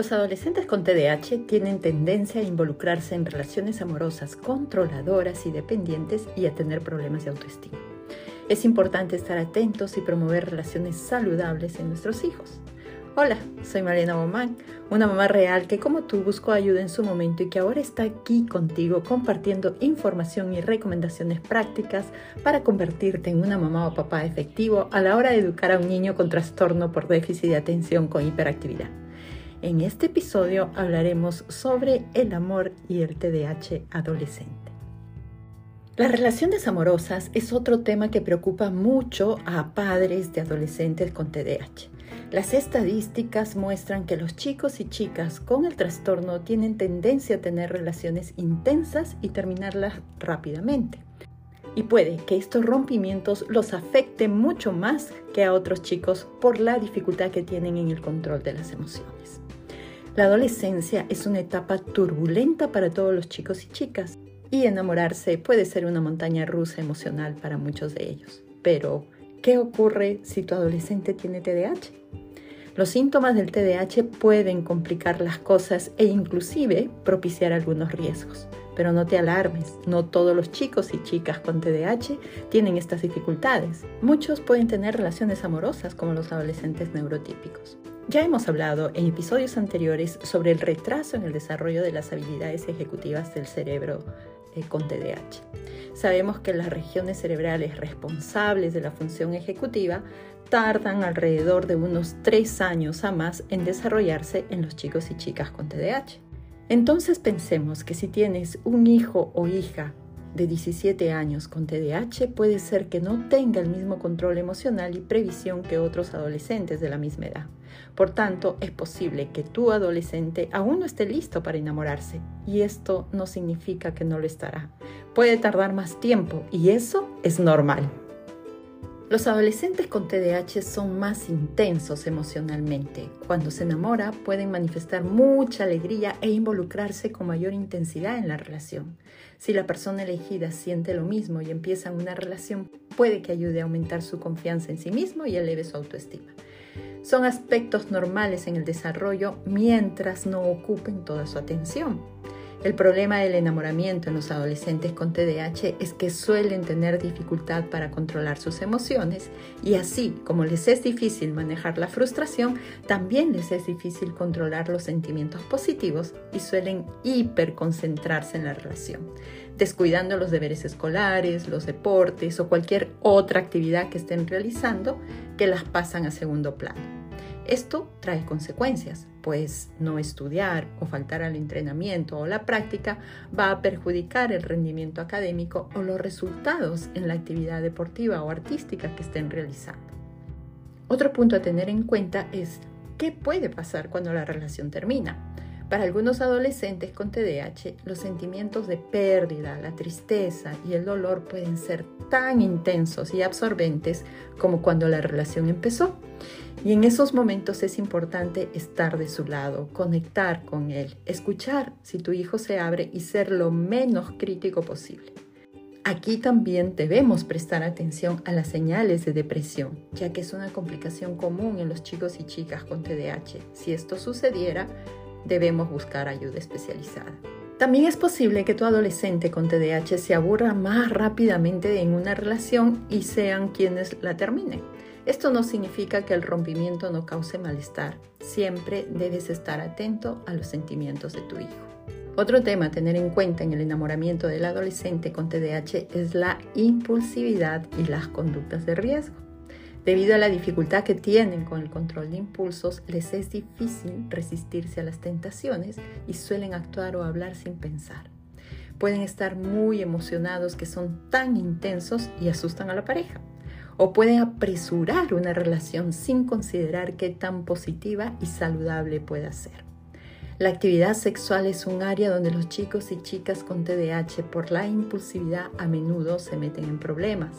Los adolescentes con TDAH tienen tendencia a involucrarse en relaciones amorosas controladoras y dependientes y a tener problemas de autoestima. Es importante estar atentos y promover relaciones saludables en nuestros hijos. Hola, soy Mariana Bomán, una mamá real que como tú buscó ayuda en su momento y que ahora está aquí contigo compartiendo información y recomendaciones prácticas para convertirte en una mamá o papá efectivo a la hora de educar a un niño con trastorno por déficit de atención con hiperactividad. En este episodio hablaremos sobre el amor y el TDAH adolescente. Las relaciones amorosas es otro tema que preocupa mucho a padres de adolescentes con TDAH. Las estadísticas muestran que los chicos y chicas con el trastorno tienen tendencia a tener relaciones intensas y terminarlas rápidamente. Y puede que estos rompimientos los afecten mucho más que a otros chicos por la dificultad que tienen en el control de las emociones. La adolescencia es una etapa turbulenta para todos los chicos y chicas y enamorarse puede ser una montaña rusa emocional para muchos de ellos. Pero, ¿qué ocurre si tu adolescente tiene TDAH? Los síntomas del TDAH pueden complicar las cosas e inclusive propiciar algunos riesgos. Pero no te alarmes, no todos los chicos y chicas con TDAH tienen estas dificultades. Muchos pueden tener relaciones amorosas como los adolescentes neurotípicos. Ya hemos hablado en episodios anteriores sobre el retraso en el desarrollo de las habilidades ejecutivas del cerebro eh, con TDAH. Sabemos que las regiones cerebrales responsables de la función ejecutiva tardan alrededor de unos tres años a más en desarrollarse en los chicos y chicas con TDAH. Entonces pensemos que si tienes un hijo o hija de 17 años con TDAH puede ser que no tenga el mismo control emocional y previsión que otros adolescentes de la misma edad. Por tanto, es posible que tu adolescente aún no esté listo para enamorarse y esto no significa que no lo estará. Puede tardar más tiempo y eso es normal. Los adolescentes con TDAH son más intensos emocionalmente. Cuando se enamora pueden manifestar mucha alegría e involucrarse con mayor intensidad en la relación. Si la persona elegida siente lo mismo y empieza una relación, puede que ayude a aumentar su confianza en sí mismo y eleve su autoestima. Son aspectos normales en el desarrollo mientras no ocupen toda su atención. El problema del enamoramiento en los adolescentes con TDAH es que suelen tener dificultad para controlar sus emociones y así como les es difícil manejar la frustración, también les es difícil controlar los sentimientos positivos y suelen hiperconcentrarse en la relación, descuidando los deberes escolares, los deportes o cualquier otra actividad que estén realizando que las pasan a segundo plano. Esto trae consecuencias, pues no estudiar o faltar al entrenamiento o la práctica va a perjudicar el rendimiento académico o los resultados en la actividad deportiva o artística que estén realizando. Otro punto a tener en cuenta es qué puede pasar cuando la relación termina. Para algunos adolescentes con TDAH, los sentimientos de pérdida, la tristeza y el dolor pueden ser tan intensos y absorbentes como cuando la relación empezó. Y en esos momentos es importante estar de su lado, conectar con él, escuchar si tu hijo se abre y ser lo menos crítico posible. Aquí también debemos prestar atención a las señales de depresión, ya que es una complicación común en los chicos y chicas con TDAH. Si esto sucediera, debemos buscar ayuda especializada. También es posible que tu adolescente con TDAH se aburra más rápidamente en una relación y sean quienes la terminen. Esto no significa que el rompimiento no cause malestar. Siempre debes estar atento a los sentimientos de tu hijo. Otro tema a tener en cuenta en el enamoramiento del adolescente con TDAH es la impulsividad y las conductas de riesgo. Debido a la dificultad que tienen con el control de impulsos, les es difícil resistirse a las tentaciones y suelen actuar o hablar sin pensar. Pueden estar muy emocionados que son tan intensos y asustan a la pareja. O pueden apresurar una relación sin considerar qué tan positiva y saludable pueda ser. La actividad sexual es un área donde los chicos y chicas con TDAH por la impulsividad a menudo se meten en problemas.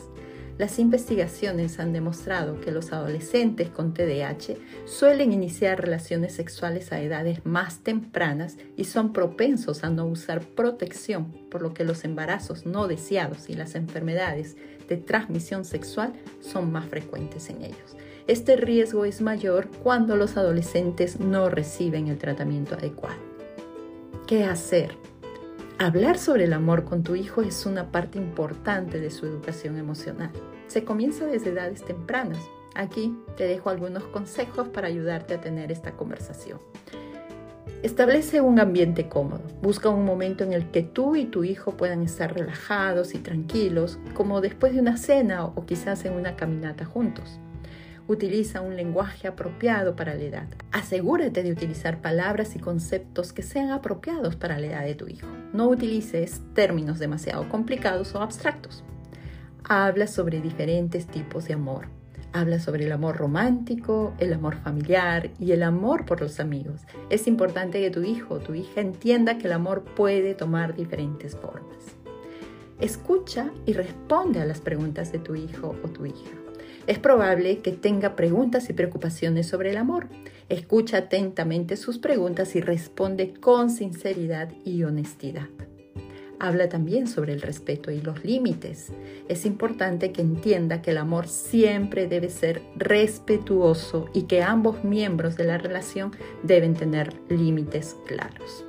Las investigaciones han demostrado que los adolescentes con TDAH suelen iniciar relaciones sexuales a edades más tempranas y son propensos a no usar protección, por lo que los embarazos no deseados y las enfermedades de transmisión sexual son más frecuentes en ellos. Este riesgo es mayor cuando los adolescentes no reciben el tratamiento adecuado. ¿Qué hacer? Hablar sobre el amor con tu hijo es una parte importante de su educación emocional. Se comienza desde edades tempranas. Aquí te dejo algunos consejos para ayudarte a tener esta conversación. Establece un ambiente cómodo. Busca un momento en el que tú y tu hijo puedan estar relajados y tranquilos, como después de una cena o quizás en una caminata juntos. Utiliza un lenguaje apropiado para la edad. Asegúrate de utilizar palabras y conceptos que sean apropiados para la edad de tu hijo. No utilices términos demasiado complicados o abstractos. Habla sobre diferentes tipos de amor Habla sobre el amor romántico, el amor familiar y el amor por los amigos. Es importante que tu hijo o tu hija entienda que el amor puede tomar diferentes formas. Escucha y responde a las preguntas de tu hijo o tu hija. Es probable que tenga preguntas y preocupaciones sobre el amor. Escucha atentamente sus preguntas y responde con sinceridad y honestidad habla también sobre el respeto y los límites. Es importante que entienda que el amor siempre debe ser respetuoso y que ambos miembros de la relación deben tener límites claros.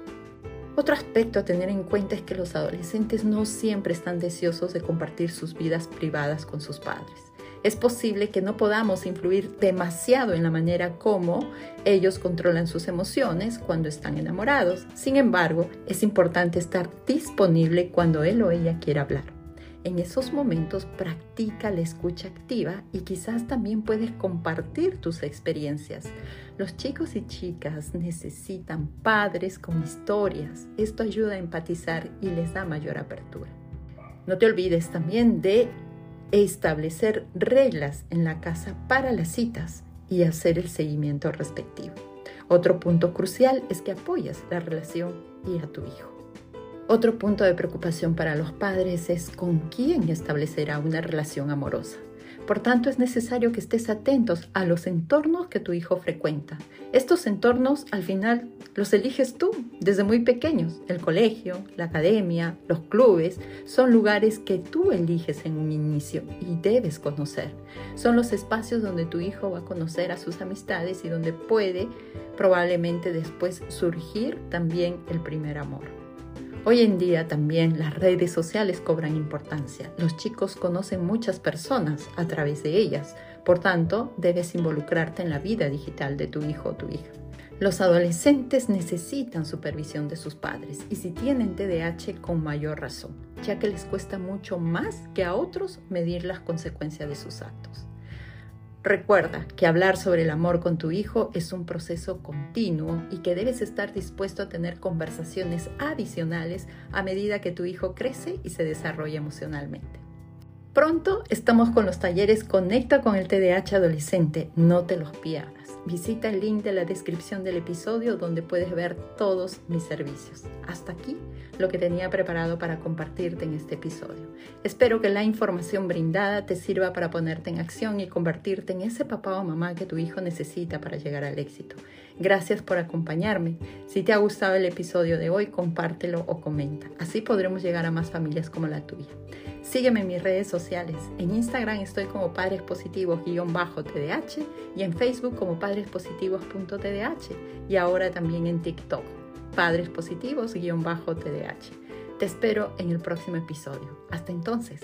Otro aspecto a tener en cuenta es que los adolescentes no siempre están deseosos de compartir sus vidas privadas con sus padres es posible que no podamos influir demasiado en la manera como ellos controlan sus emociones cuando están enamorados. Sin embargo, es importante estar disponible cuando él o ella quiera hablar. En esos momentos practica la escucha activa y quizás también puedes compartir tus experiencias. Los chicos y chicas necesitan padres con historias. Esto ayuda a empatizar y les da mayor apertura. No te olvides también de establecer reglas en la casa para las citas y hacer el seguimiento respectivo. Otro punto crucial es que apoyas la relación y a tu hijo. Otro punto de preocupación para los padres es con quién establecerá una relación amorosa. Por tanto, es necesario que estés atentos a los entornos que tu hijo frecuenta. Estos entornos, al final, los eliges tú desde muy pequeños. El colegio, la academia, los clubes, son lugares que tú eliges en un inicio y debes conocer. Son los espacios donde tu hijo va a conocer a sus amistades y donde puede probablemente después surgir también el primer amor. Hoy en día también las redes sociales cobran importancia. Los chicos conocen muchas personas a través de ellas. Por tanto, debes involucrarte en la vida digital de tu hijo o tu hija. Los adolescentes necesitan supervisión de sus padres y si tienen TDAH con mayor razón, ya que les cuesta mucho más que a otros medir las consecuencias de sus actos. Recuerda que hablar sobre el amor con tu hijo es un proceso continuo y que debes estar dispuesto a tener conversaciones adicionales a medida que tu hijo crece y se desarrolla emocionalmente. Pronto estamos con los talleres Conecta con el TDAH adolescente, no te los pierdas. Visita el link de la descripción del episodio donde puedes ver todos mis servicios. Hasta aquí lo que tenía preparado para compartirte en este episodio. Espero que la información brindada te sirva para ponerte en acción y convertirte en ese papá o mamá que tu hijo necesita para llegar al éxito. Gracias por acompañarme. Si te ha gustado el episodio de hoy, compártelo o comenta. Así podremos llegar a más familias como la tuya. Sígueme en mis redes sociales. En Instagram estoy como Padres Positivos-TDH y en Facebook como padrespositivos.tdh y ahora también en TikTok, Padres Positivos-TDH. Te espero en el próximo episodio. Hasta entonces.